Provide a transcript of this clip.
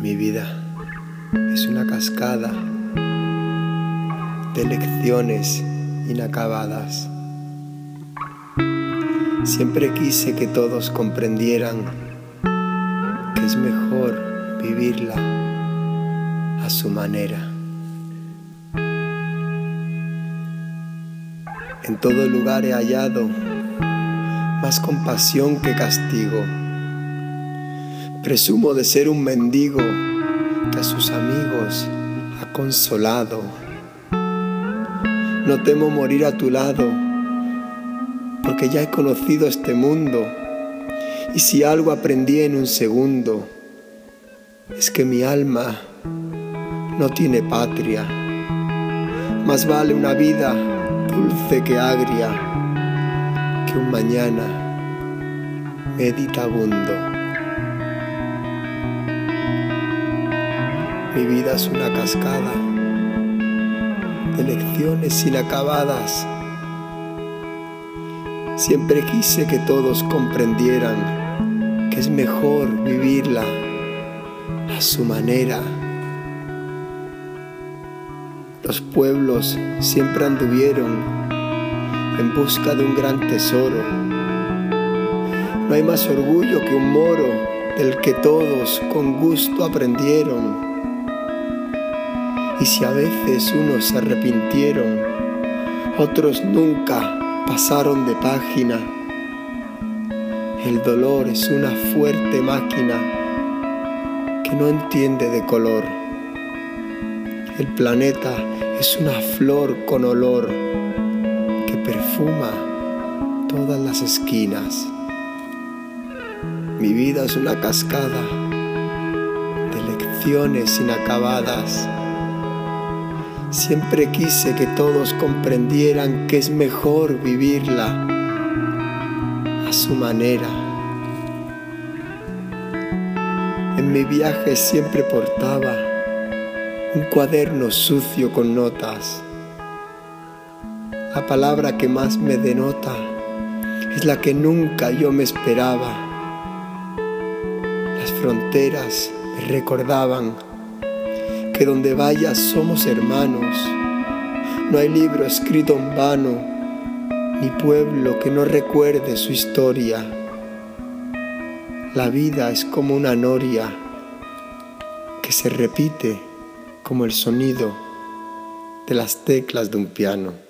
Mi vida es una cascada de lecciones inacabadas. Siempre quise que todos comprendieran que es mejor vivirla a su manera. En todo lugar he hallado más compasión que castigo. Presumo de ser un mendigo que a sus amigos ha consolado. No temo morir a tu lado, porque ya he conocido este mundo. Y si algo aprendí en un segundo, es que mi alma no tiene patria. Más vale una vida dulce que agria que un mañana meditabundo. Mi vida es una cascada de lecciones inacabadas. Siempre quise que todos comprendieran que es mejor vivirla a su manera. Los pueblos siempre anduvieron en busca de un gran tesoro. No hay más orgullo que un moro del que todos con gusto aprendieron. Y si a veces unos se arrepintieron, otros nunca pasaron de página. El dolor es una fuerte máquina que no entiende de color. El planeta es una flor con olor que perfuma todas las esquinas. Mi vida es una cascada de lecciones inacabadas. Siempre quise que todos comprendieran que es mejor vivirla a su manera. En mi viaje siempre portaba un cuaderno sucio con notas. La palabra que más me denota es la que nunca yo me esperaba. Las fronteras me recordaban que donde vayas somos hermanos. No hay libro escrito en vano, ni pueblo que no recuerde su historia. La vida es como una noria que se repite como el sonido de las teclas de un piano.